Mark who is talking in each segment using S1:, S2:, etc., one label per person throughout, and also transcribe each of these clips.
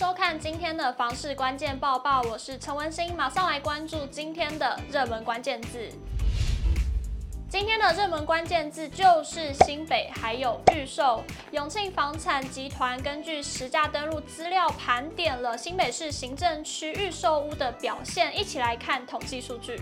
S1: 收看今天的房市关键报报，我是陈文心，马上来关注今天的热门关键字。今天的热门关键字就是新北还有预售。永庆房产集团根据实价登录资料盘点了新北市行政区预售屋的表现，一起来看统计数据。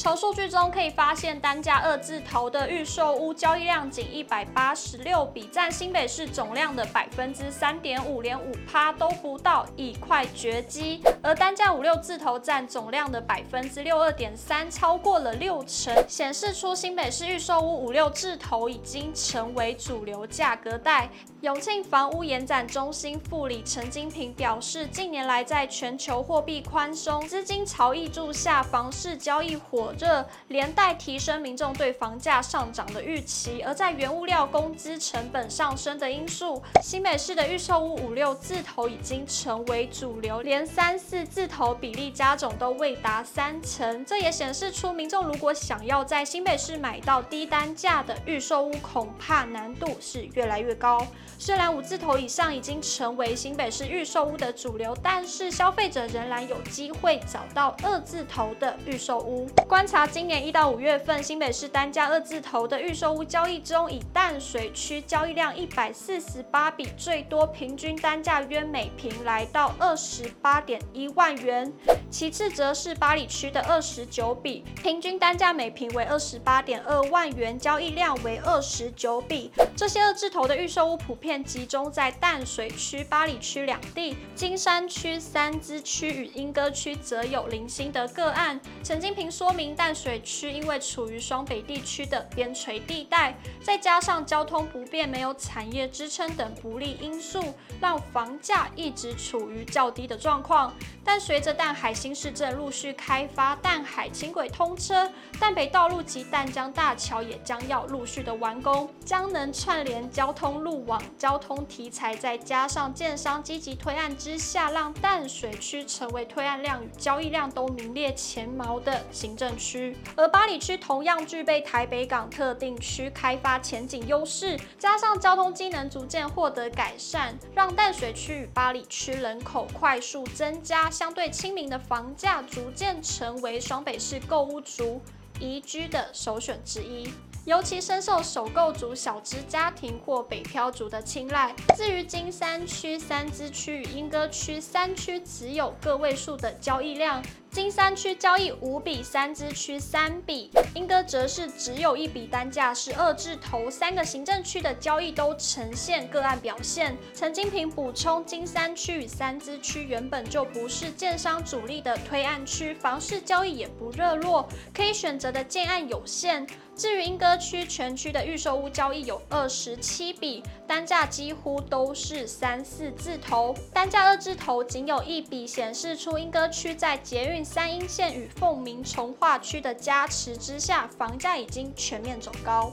S1: 从数据中可以发现，单价二字头的预售屋交易量仅一百八十六笔，占新北市总量的百分之三点五，连五趴都不到，已快绝迹。而单价五六字头占总量的百分之六二点三，超过了六成，显示出新北市预售屋五六字头已经成为主流价格带。永庆房屋延展中心副理陈金平表示，近年来在全球货币宽松、资金潮挹注下，房市交易火这，连带提升民众对房价上涨的预期。而在原物料、工资成本上升的因素，新北市的预售屋五六字头已经成为主流，连三四字头比例加总都未达三成。这也显示出民众如果想要在新北市买到低单价的预售屋，恐怕难度是越来越高。虽然五字头以上已经成为新北市预售屋的主流，但是消费者仍然有机会找到二字头的预售屋。观察今年一到五月份新北市单价二字头的预售屋交易中，以淡水区交易量一百四十八笔最多，平均单价约每平来到二十八点一万元。其次则是八里区的二十九笔，平均单价每平为二十八点二万元，交易量为二十九笔。这些二字头的预售屋普遍。集中在淡水区、八里区两地，金山区、三芝区与莺歌区则有零星的个案。陈金平说，淡水区因为处于双北地区的边陲地带，再加上交通不便、没有产业支撑等不利因素，让房价一直处于较低的状况。但随着淡海新市镇陆续开发，淡海轻轨通车，淡北道路及淡江大桥也将要陆续的完工，将能串联交通路网。交通题材再加上建商积极推案之下，让淡水区成为推案量与交易量都名列前茅的行政区。而八里区同样具备台北港特定区开发前景优势，加上交通机能逐渐获得改善，让淡水区与八里区人口快速增加，相对亲民的房价逐渐成为双北市购屋族宜居的首选之一。尤其深受首购族、小资家庭或北漂族的青睐。至于金山区、三芝区与莺歌区三区，只有个位数的交易量。金山区交易五笔，三支区三笔，莺歌则是只有一笔，单价是二字头。三个行政区的交易都呈现个案表现。陈金平补充，金山区与三支区原本就不是建商主力的推案区，房市交易也不热络，可以选择的建案有限。至于莺歌区全区的预售屋交易有二十七笔，单价几乎都是三四字头，单价二字头仅有一笔，显示出莺歌区在捷运。三莺线与凤鸣从化区的加持之下，房价已经全面走高。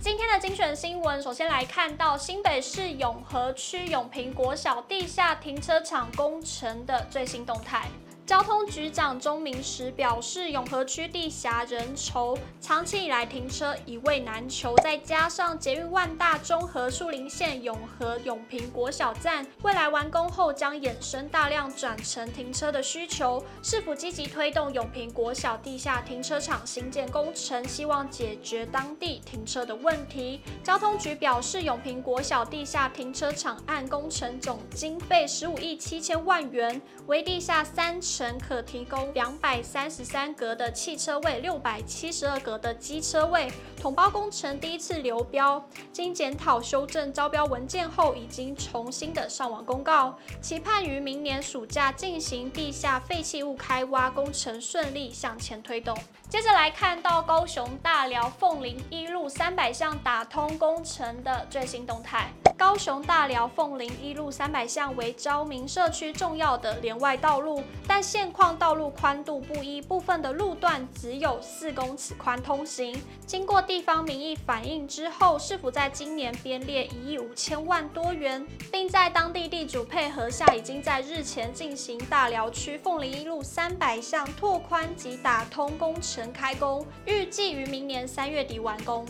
S1: 今天的精选新闻，首先来看到新北市永和区永平国小地下停车场工程的最新动态。交通局长钟明石表示，永和区地狭人稠，长期以来停车一位难求，再加上捷运万大中和树林线永和永平国小站未来完工后将衍生大量转乘停车的需求，市府积极推动永平国小地下停车场新建工程，希望解决当地停车的问题。交通局表示，永平国小地下停车场案工程总经费十五亿七千万元，为地下三。乘可提供两百三十三格的汽车位，六百七十二格的机车位。统包工程第一次流标，经检讨修正招标文件后，已经重新的上网公告，期盼于明年暑假进行地下废弃物开挖工程顺利向前推动。接着来看到高雄大寮凤林一路三百项打通工程的最新动态。高雄大寮凤林一路三百项为昭明社区重要的连外道路，但现况道路宽度不一，部分的路段只有四公尺宽通行。经过地方民意反映之后，市府在今年编列一亿五千万多元，并在当地地主配合下，已经在日前进行大寮区凤林一路三百巷拓宽及打通工程。开工，预计于明年三月底完工。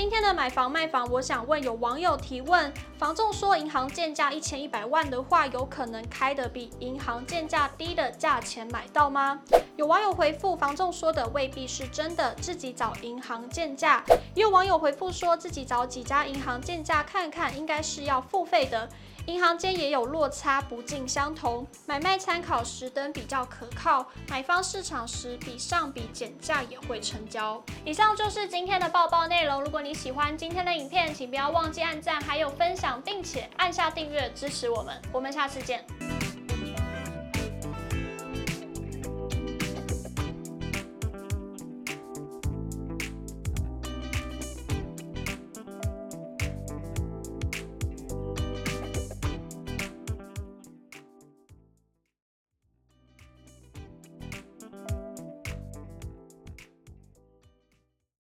S1: 今天的买房卖房，我想问有网友提问：房仲说银行建价一千一百万的话，有可能开的比银行建价低的价钱买到吗？有网友回复：房仲说的未必是真的，自己找银行鉴价。也有网友回复说自己找几家银行鉴价看看，应该是要付费的。银行间也有落差，不尽相同。买卖参考实登比较可靠，买方市场时比上比减价也会成交。以上就是今天的报报内容。如果你喜欢今天的影片，请不要忘记按赞，还有分享，并且按下订阅支持我们。我们下次见。